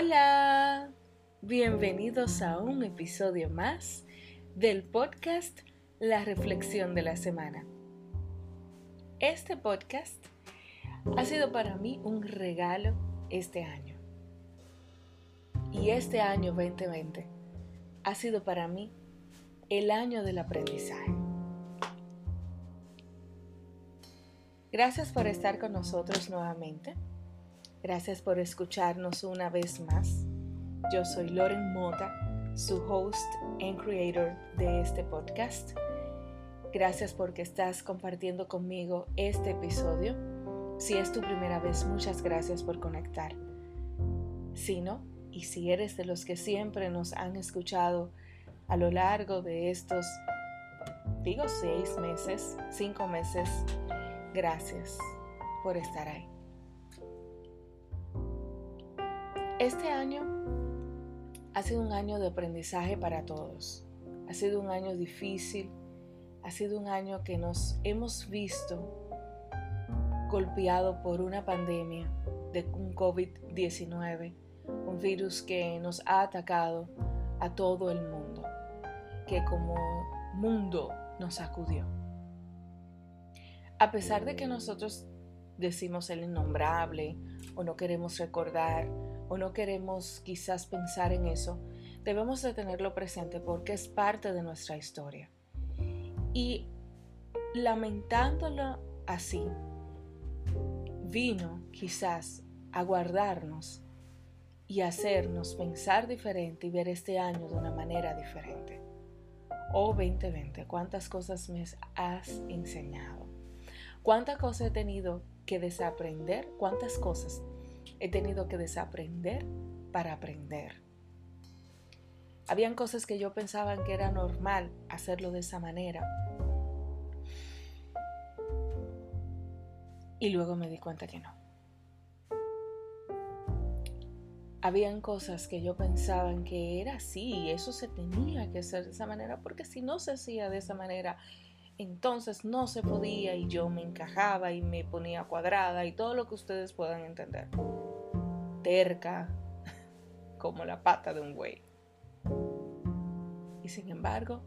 Hola, bienvenidos a un episodio más del podcast La Reflexión de la Semana. Este podcast ha sido para mí un regalo este año. Y este año 2020 ha sido para mí el año del aprendizaje. Gracias por estar con nosotros nuevamente. Gracias por escucharnos una vez más. Yo soy Loren Mota, su host and creator de este podcast. Gracias porque estás compartiendo conmigo este episodio. Si es tu primera vez, muchas gracias por conectar. Si no, y si eres de los que siempre nos han escuchado a lo largo de estos, digo, seis meses, cinco meses, gracias por estar ahí. Este año ha sido un año de aprendizaje para todos. Ha sido un año difícil. Ha sido un año que nos hemos visto golpeado por una pandemia de un COVID-19, un virus que nos ha atacado a todo el mundo, que como mundo nos sacudió. A pesar de que nosotros decimos el innombrable o no queremos recordar o no queremos quizás pensar en eso, debemos de tenerlo presente porque es parte de nuestra historia. Y lamentándolo así, vino quizás a guardarnos y hacernos pensar diferente y ver este año de una manera diferente. Oh 2020, cuántas cosas me has enseñado. Cuántas cosas he tenido que desaprender, cuántas cosas He tenido que desaprender para aprender. Habían cosas que yo pensaba que era normal hacerlo de esa manera. Y luego me di cuenta que no. Habían cosas que yo pensaba que era así y eso se tenía que hacer de esa manera porque si no se hacía de esa manera, entonces no se podía y yo me encajaba y me ponía cuadrada y todo lo que ustedes puedan entender terca como la pata de un güey. Y sin embargo,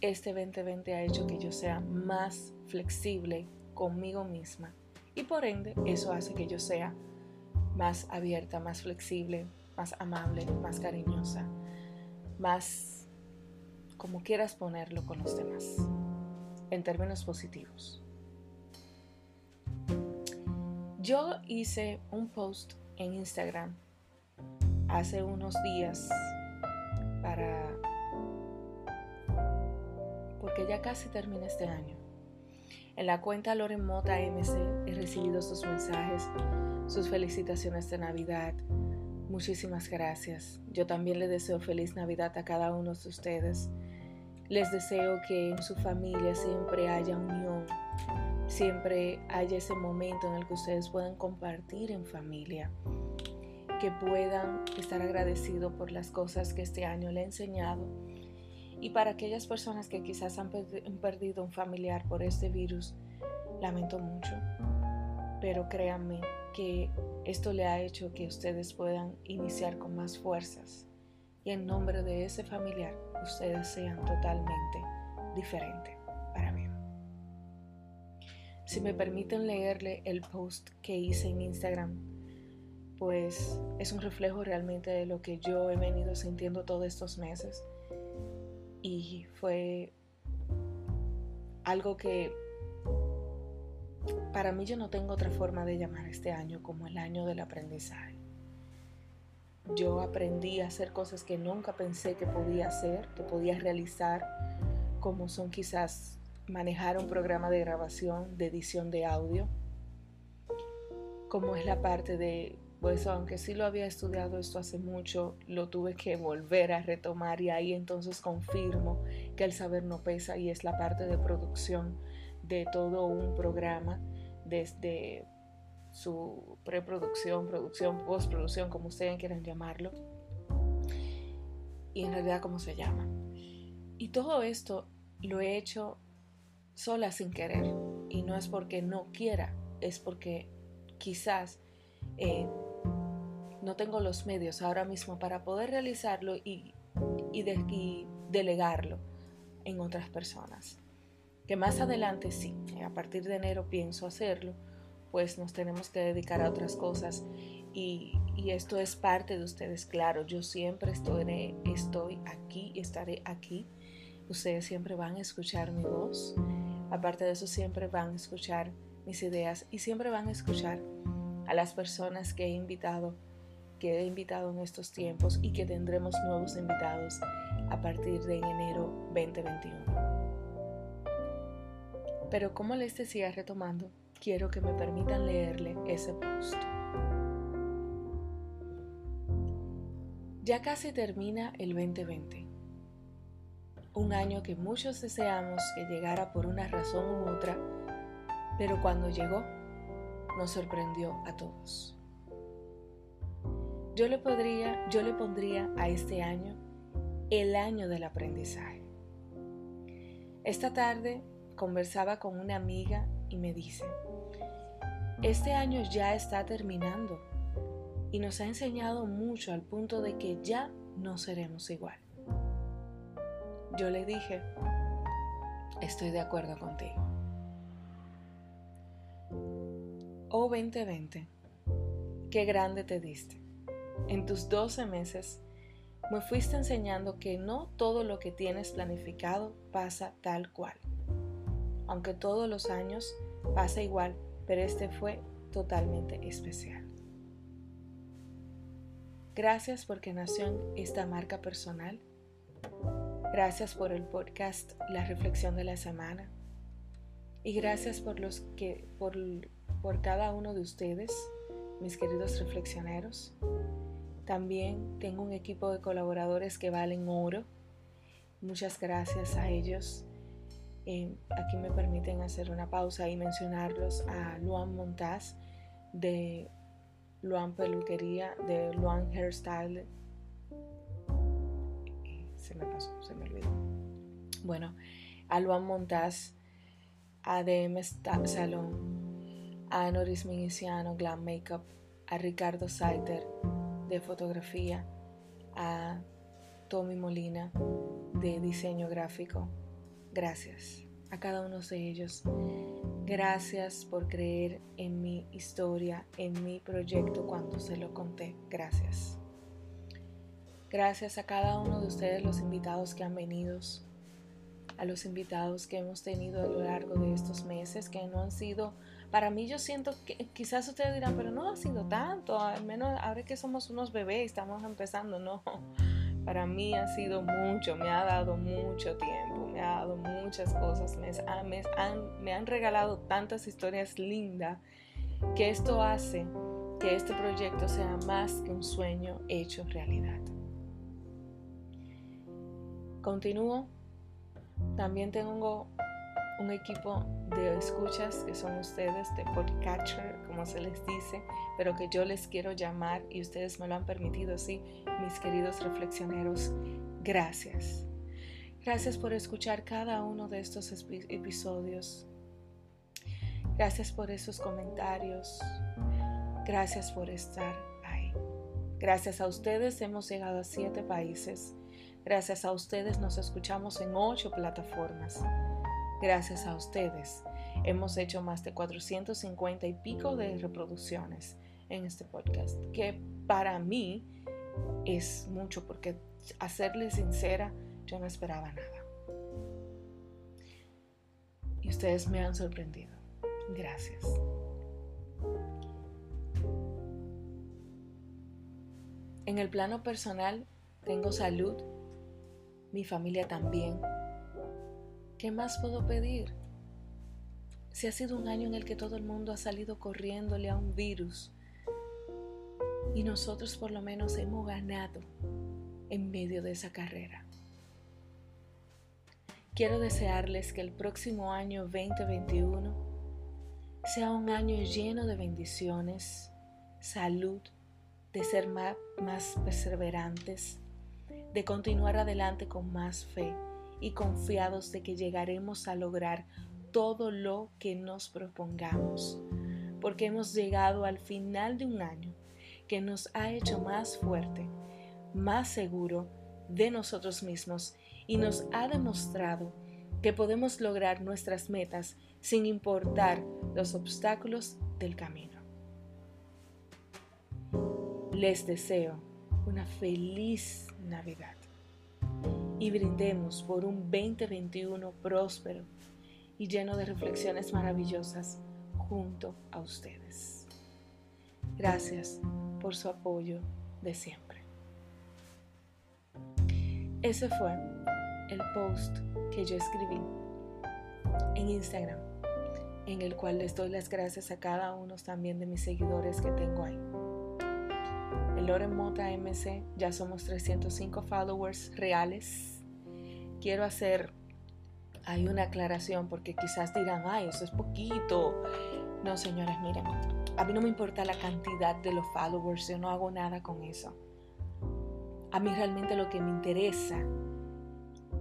este 2020 ha hecho que yo sea más flexible conmigo misma y por ende eso hace que yo sea más abierta, más flexible, más amable, más cariñosa, más como quieras ponerlo con los demás, en términos positivos. Yo hice un post en Instagram hace unos días para... porque ya casi termina este año. En la cuenta Loren Mota MC he recibido sus mensajes, sus felicitaciones de Navidad. Muchísimas gracias. Yo también le deseo feliz Navidad a cada uno de ustedes. Les deseo que en su familia siempre haya unión, siempre haya ese momento en el que ustedes puedan compartir en familia, que puedan estar agradecidos por las cosas que este año le he enseñado. Y para aquellas personas que quizás han perdido un familiar por este virus, lamento mucho, pero créanme que esto le ha hecho que ustedes puedan iniciar con más fuerzas y en nombre de ese familiar ustedes sean totalmente diferentes. Si me permiten leerle el post que hice en Instagram, pues es un reflejo realmente de lo que yo he venido sintiendo todos estos meses. Y fue algo que para mí yo no tengo otra forma de llamar este año como el año del aprendizaje. Yo aprendí a hacer cosas que nunca pensé que podía hacer, que podía realizar, como son quizás manejar un programa de grabación, de edición de audio, como es la parte de, pues aunque sí lo había estudiado esto hace mucho, lo tuve que volver a retomar y ahí entonces confirmo que el saber no pesa y es la parte de producción de todo un programa, desde su preproducción, producción, postproducción, como ustedes quieran llamarlo, y en realidad cómo se llama. Y todo esto lo he hecho sola sin querer. Y no es porque no quiera, es porque quizás eh, no tengo los medios ahora mismo para poder realizarlo y, delegarlo en otras personas. Que más adelante sí, a partir de enero pienso hacerlo, pues nos tenemos que dedicar a otras cosas. Y, esto es parte de ustedes, claro, yo siempre estoy, estoy aquí, estaré aquí, ustedes siempre van a escuchar mi voz, aparte de eso siempre van a escuchar mis ideas y siempre van a escuchar a las personas que he invitado que he invitado en estos tiempos y que tendremos nuevos invitados a partir de enero 2021. Pero como les decía retomando, quiero que me permitan leerle ese post. Ya casi termina el 2020, un año que muchos deseamos que llegara por una razón u otra, pero cuando llegó, nos sorprendió a todos. Yo le, podría, yo le pondría a este año el año del aprendizaje. Esta tarde conversaba con una amiga y me dice, este año ya está terminando y nos ha enseñado mucho al punto de que ya no seremos igual. Yo le dije, estoy de acuerdo contigo. Oh 2020, qué grande te diste en tus 12 meses, me fuiste enseñando que no todo lo que tienes planificado pasa tal cual. Aunque todos los años pasa igual, pero este fue totalmente especial. Gracias porque nació en esta marca personal. Gracias por el podcast La Reflexión de la Semana. Y gracias por los que por, por cada uno de ustedes, mis queridos reflexioneros, también tengo un equipo de colaboradores que valen oro. Muchas gracias a ellos. Eh, aquí me permiten hacer una pausa y mencionarlos a Luan Montaz de Luan Peluquería, de Luan Hairstyle. Eh, se me pasó, se me olvidó. Bueno, a Luan Montaz, a DM Salon, a Noris Miniciano, Glam Makeup, a Ricardo Saiter, de fotografía, a Tommy Molina de diseño gráfico. Gracias a cada uno de ellos. Gracias por creer en mi historia, en mi proyecto cuando se lo conté. Gracias. Gracias a cada uno de ustedes, los invitados que han venido, a los invitados que hemos tenido a lo largo de estos meses, que no han sido para mí yo siento que quizás ustedes dirán, pero no ha sido tanto, al menos ahora que somos unos bebés, estamos empezando, no. Para mí ha sido mucho, me ha dado mucho tiempo, me ha dado muchas cosas, me, han, me han regalado tantas historias lindas que esto hace que este proyecto sea más que un sueño hecho realidad. Continúo. También tengo un equipo de escuchas que son ustedes, de podcatcher, como se les dice, pero que yo les quiero llamar y ustedes me lo han permitido así, mis queridos reflexioneros. Gracias. Gracias por escuchar cada uno de estos episodios. Gracias por esos comentarios. Gracias por estar ahí. Gracias a ustedes hemos llegado a siete países. Gracias a ustedes nos escuchamos en ocho plataformas. Gracias a ustedes hemos hecho más de 450 y pico de reproducciones en este podcast, que para mí es mucho porque a serles sincera, yo no esperaba nada. Y ustedes me han sorprendido. Gracias. En el plano personal, tengo salud, mi familia también, ¿Qué más puedo pedir? Si ha sido un año en el que todo el mundo ha salido corriéndole a un virus y nosotros por lo menos hemos ganado en medio de esa carrera. Quiero desearles que el próximo año 2021 sea un año lleno de bendiciones, salud, de ser más, más perseverantes, de continuar adelante con más fe y confiados de que llegaremos a lograr todo lo que nos propongamos, porque hemos llegado al final de un año que nos ha hecho más fuerte, más seguro de nosotros mismos y nos ha demostrado que podemos lograr nuestras metas sin importar los obstáculos del camino. Les deseo una feliz Navidad y brindemos por un 2021 próspero y lleno de reflexiones maravillosas junto a ustedes. Gracias por su apoyo de siempre. Ese fue el post que yo escribí en Instagram, en el cual les doy las gracias a cada uno también de mis seguidores que tengo ahí. En Loren Mota MC ya somos 305 followers reales. Quiero hacer hay una aclaración porque quizás dirán, ay, eso es poquito. No, señores, miren, a mí no me importa la cantidad de los followers, yo no hago nada con eso. A mí realmente lo que me interesa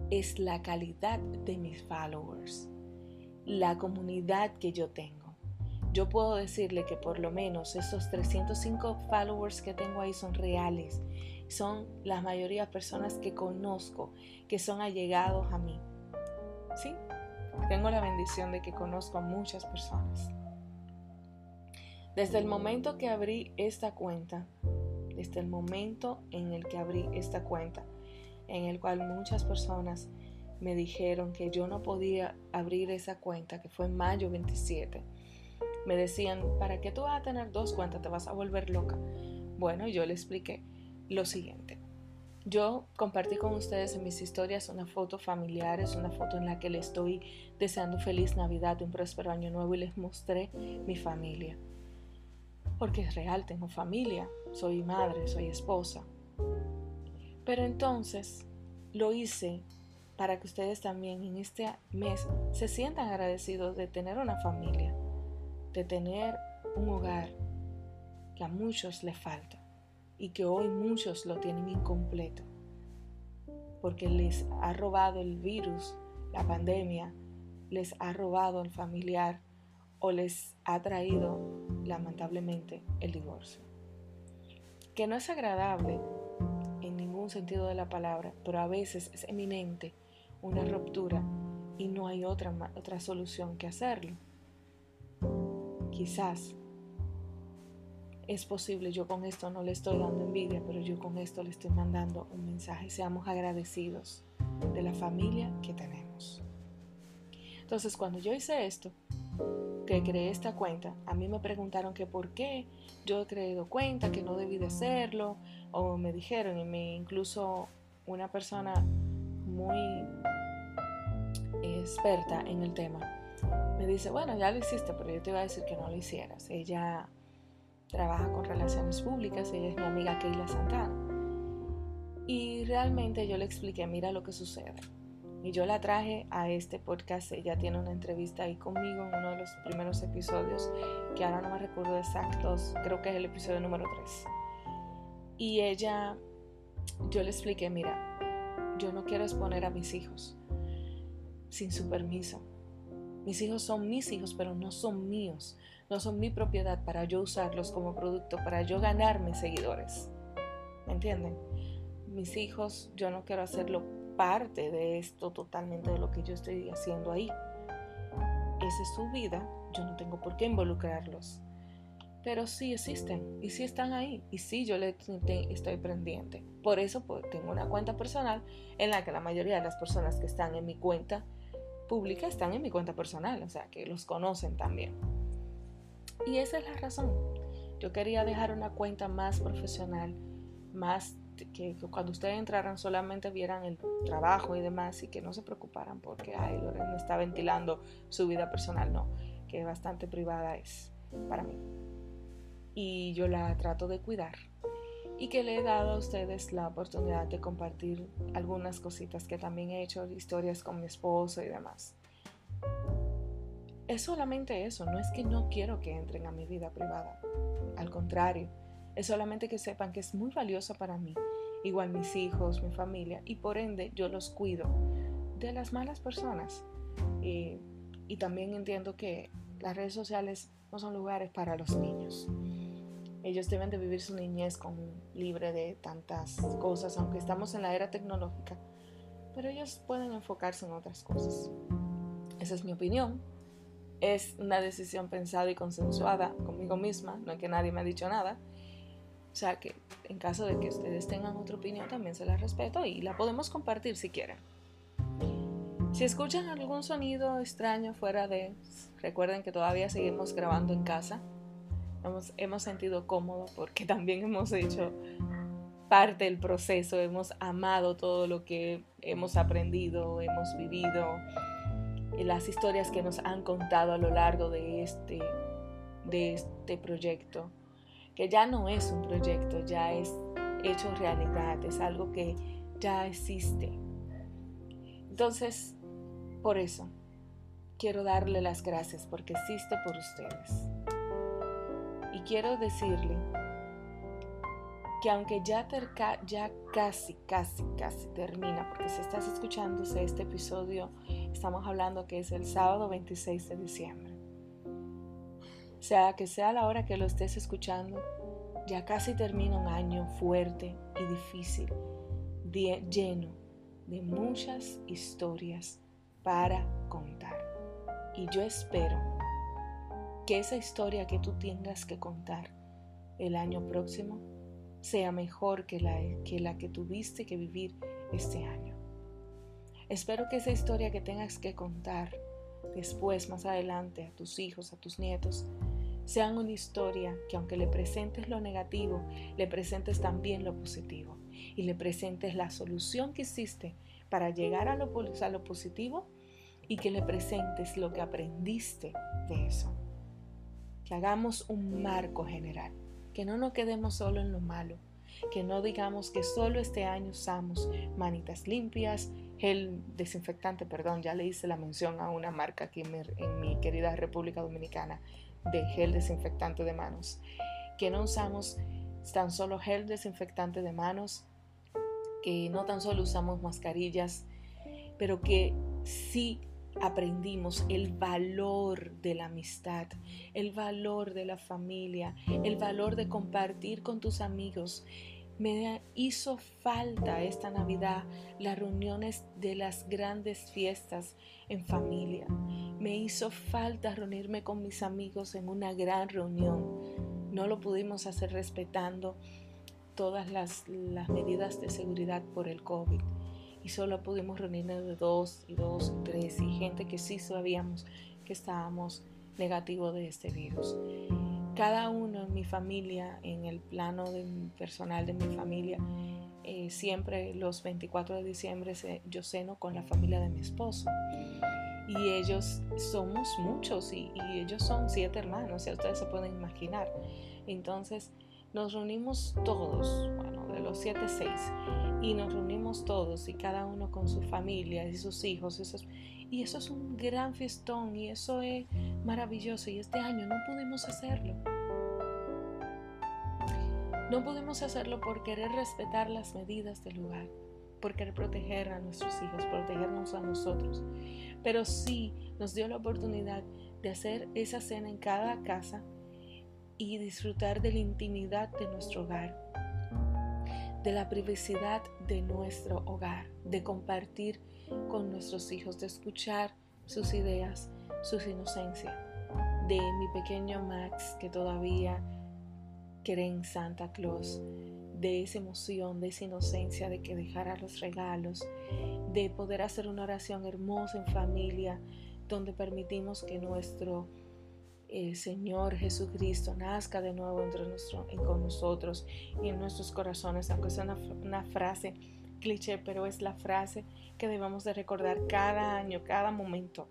es la calidad de mis followers, la comunidad que yo tengo. Yo puedo decirle que por lo menos esos 305 followers que tengo ahí son reales. Son la mayoría personas que conozco, que son allegados a mí. ¿Sí? Tengo la bendición de que conozco a muchas personas. Desde el momento que abrí esta cuenta, desde el momento en el que abrí esta cuenta, en el cual muchas personas me dijeron que yo no podía abrir esa cuenta, que fue en mayo 27, me decían, ¿para qué tú vas a tener dos cuentas? Te vas a volver loca. Bueno, yo le expliqué lo siguiente. Yo compartí con ustedes en mis historias una foto familiar, es una foto en la que le estoy deseando feliz Navidad, un próspero año nuevo y les mostré mi familia porque es real, tengo familia, soy madre, soy esposa. Pero entonces lo hice para que ustedes también en este mes se sientan agradecidos de tener una familia, de tener un hogar que a muchos les falta y que hoy muchos lo tienen incompleto, porque les ha robado el virus, la pandemia, les ha robado el familiar o les ha traído lamentablemente el divorcio. Que no es agradable en ningún sentido de la palabra, pero a veces es eminente una ruptura y no hay otra, otra solución que hacerlo. Quizás es posible, yo con esto no le estoy dando envidia, pero yo con esto le estoy mandando un mensaje. Seamos agradecidos de la familia que tenemos. Entonces, cuando yo hice esto, que creé esta cuenta, a mí me preguntaron que por qué yo he creado cuenta, que no debí de hacerlo, o me dijeron, y me incluso una persona muy experta en el tema, me dice, bueno, ya lo hiciste, pero yo te iba a decir que no lo hicieras. Ella trabaja con relaciones públicas, ella es mi amiga Keila Santana. Y realmente yo le expliqué, mira lo que sucede. Y yo la traje a este podcast. Ella tiene una entrevista ahí conmigo en uno de los primeros episodios, que ahora no me recuerdo exactos, creo que es el episodio número 3. Y ella, yo le expliqué, mira, yo no quiero exponer a mis hijos sin su permiso. Mis hijos son mis hijos, pero no son míos. No son mi propiedad para yo usarlos como producto, para yo ganarme seguidores. ¿Me entienden? Mis hijos, yo no quiero hacerlo parte de esto totalmente de lo que yo estoy haciendo ahí. Esa es su vida, yo no tengo por qué involucrarlos. Pero sí existen y sí están ahí y sí yo le estoy pendiente. Por eso pues, tengo una cuenta personal en la que la mayoría de las personas que están en mi cuenta pública están en mi cuenta personal, o sea que los conocen también. Y esa es la razón. Yo quería dejar una cuenta más profesional, más que, cuando ustedes entraran solamente vieran el trabajo y demás y que no se preocuparan porque, ay, Lorena está ventilando su vida personal, no, que bastante privada es para mí. Y yo la trato de cuidar y que le he dado a ustedes la oportunidad de compartir algunas cositas que también he hecho, historias con mi esposo y demás. Es solamente eso, no es que no quiero que entren a mi vida privada, al contrario, es solamente que sepan que es muy valiosa para mí, igual mis hijos, mi familia, y por ende yo los cuido de las malas personas. Y, y también entiendo que las redes sociales no son lugares para los niños. Ellos deben de vivir su niñez con, libre de tantas cosas, aunque estamos en la era tecnológica, pero ellos pueden enfocarse en otras cosas. Esa es mi opinión. Es una decisión pensada y consensuada conmigo misma, no es que nadie me ha dicho nada. O sea que en caso de que ustedes tengan otra opinión, también se la respeto y la podemos compartir si quieren. Si escuchan algún sonido extraño fuera de... Recuerden que todavía seguimos grabando en casa. Hemos, hemos sentido cómodo porque también hemos hecho parte del proceso, hemos amado todo lo que hemos aprendido, hemos vivido, las historias que nos han contado a lo largo de este, de este proyecto, que ya no es un proyecto, ya es hecho realidad, es algo que ya existe. Entonces, por eso, quiero darle las gracias porque existe por ustedes. Quiero decirle que aunque ya, ya casi, casi, casi termina, porque si estás escuchándose este episodio, estamos hablando que es el sábado 26 de diciembre. Sea que sea la hora que lo estés escuchando, ya casi termina un año fuerte y difícil, lleno de muchas historias para contar. Y yo espero que esa historia que tú tengas que contar el año próximo sea mejor que la que, tuviste que vivir este año. Espero que esa historia que tengas que contar después, más adelante, a tus hijos, a tus nietos, sean una historia que aunque le presentes lo negativo, le presentes también lo positivo y le presentes la solución que hiciste para llegar a lo positivo y que le presentes lo que aprendiste de eso. Que hagamos un marco general, que no nos quedemos solo en lo malo, que no digamos que solo este año usamos manitas limpias, gel desinfectante, perdón, ya le hice la mención a una marca aquí en mi, querida República Dominicana de gel desinfectante de manos, que no usamos tan solo gel desinfectante de manos, que no tan solo usamos mascarillas, pero que sí aprendimos el valor de la amistad, el valor de la familia, el valor de compartir con tus amigos. Me hizo falta esta Navidad las reuniones de las grandes fiestas en familia. Me hizo falta reunirme con mis amigos en una gran reunión. No lo pudimos hacer respetando todas las, las medidas de seguridad por el COVID solo pudimos reunirnos de dos y dos y tres y gente que sí sabíamos que estábamos negativos de este virus. Cada uno en mi familia, en el plano personal de mi familia, eh, siempre los 24 de diciembre yo ceno con la familia de mi esposo. Y ellos somos muchos y, y ellos son siete hermanos, ya ustedes se pueden imaginar. Entonces, nos reunimos todos, los siete, seis, y nos reunimos todos y cada uno con su familia y sus hijos. y eso es un gran fiestón y eso es maravilloso. Y este año no pudimos hacerlo. No pudimos hacerlo por querer respetar las medidas del lugar, por querer proteger a nuestros hijos, protegernos a nosotros. Pero sí nos dio la oportunidad de hacer esa cena en cada casa y disfrutar de la intimidad de nuestro hogar, de la privacidad de nuestro hogar, de compartir con nuestros hijos, de escuchar sus ideas, sus inocencias, de mi pequeño Max que todavía cree en Santa Claus, de esa emoción, de esa inocencia de que dejara los regalos, de poder hacer una oración hermosa en familia, donde permitimos que nuestro Señor Jesucristo nazca de nuevo entre con nosotros y en nuestros corazones, aunque sea una, frase cliché, pero es la frase que debemos de recordar cada año, cada momento,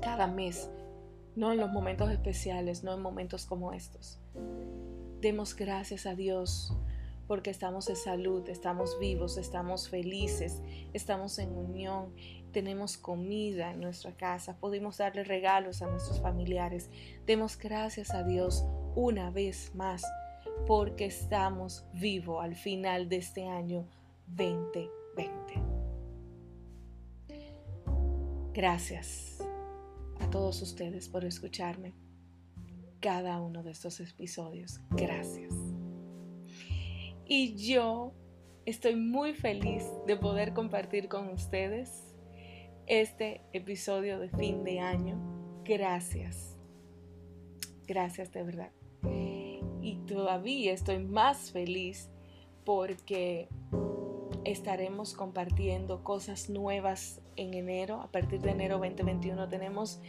cada mes, no en los momentos especiales, no en momentos como estos. Demos gracias a Dios porque estamos en salud, estamos vivos, estamos felices, estamos en unión tenemos comida en nuestra casa, podemos darle regalos a nuestros familiares. Demos gracias a Dios una vez más porque estamos vivos al final de este año 2020. Gracias a todos ustedes por escucharme. cada uno de estos episodios. Gracias. Y yo estoy muy feliz de poder compartir con ustedes este episodio de fin de año. Gracias. Gracias de verdad. Y todavía estoy más feliz porque estaremos compartiendo cosas nuevas en enero. A partir de enero 2021 tenemos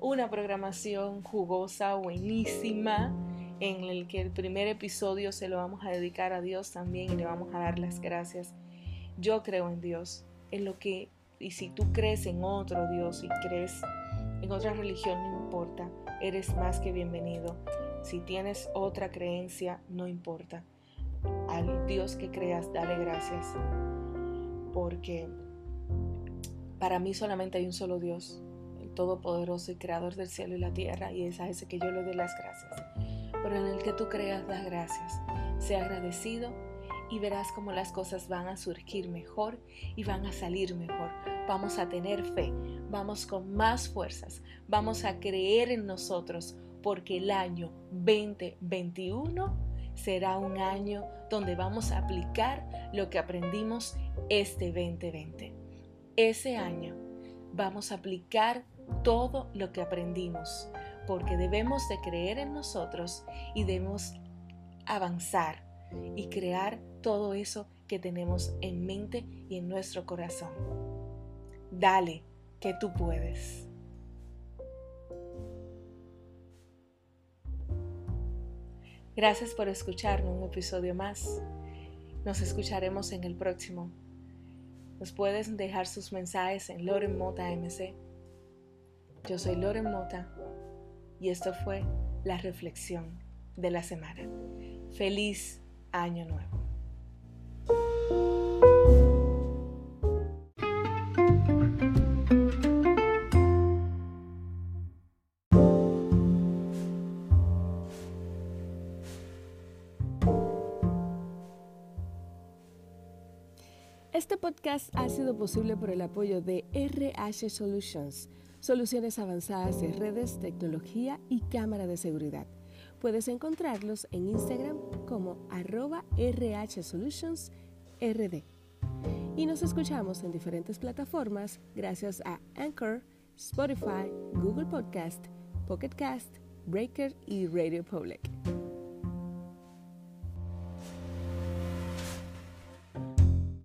una programación jugosa, buenísima, en el que el primer episodio se lo vamos a dedicar a Dios también y le vamos a dar las gracias. Yo creo en Dios, en lo que, y si tú crees en otro Dios y crees en otra religión, no importa, eres más que bienvenido. Si tienes otra creencia, no importa. Al Dios que creas, dale gracias. Porque para mí solamente hay un solo Dios, el Todopoderoso y Creador del cielo y la tierra, y es a ese que yo le doy las gracias. Pero en el que tú creas, das gracias. Sea agradecido y verás cómo las cosas van a surgir mejor y van a salir mejor. Vamos a tener fe, vamos con más fuerzas, vamos a creer en nosotros porque el año 2021 será un año donde vamos a aplicar lo que aprendimos este 2020. Ese año vamos a aplicar todo lo que aprendimos porque debemos de creer en nosotros y debemos avanzar y crear todo eso que tenemos en mente y en nuestro corazón. Dale, que tú puedes. Gracias por escucharme un episodio más. Nos escucharemos en el próximo. Nos puedes dejar sus mensajes en Loren Mota MC. Yo soy Loren Mota y esto fue la reflexión de la semana. Feliz año nuevo. Este podcast ha sido posible por el apoyo de RH Solutions, soluciones avanzadas de redes, tecnología y cámara de seguridad. Puedes encontrarlos en Instagram como arroba rhsolutionsrd. Y nos escuchamos en diferentes plataformas gracias a Anchor, Spotify, Google Podcast, Pocket Cast, Breaker y Radio Public.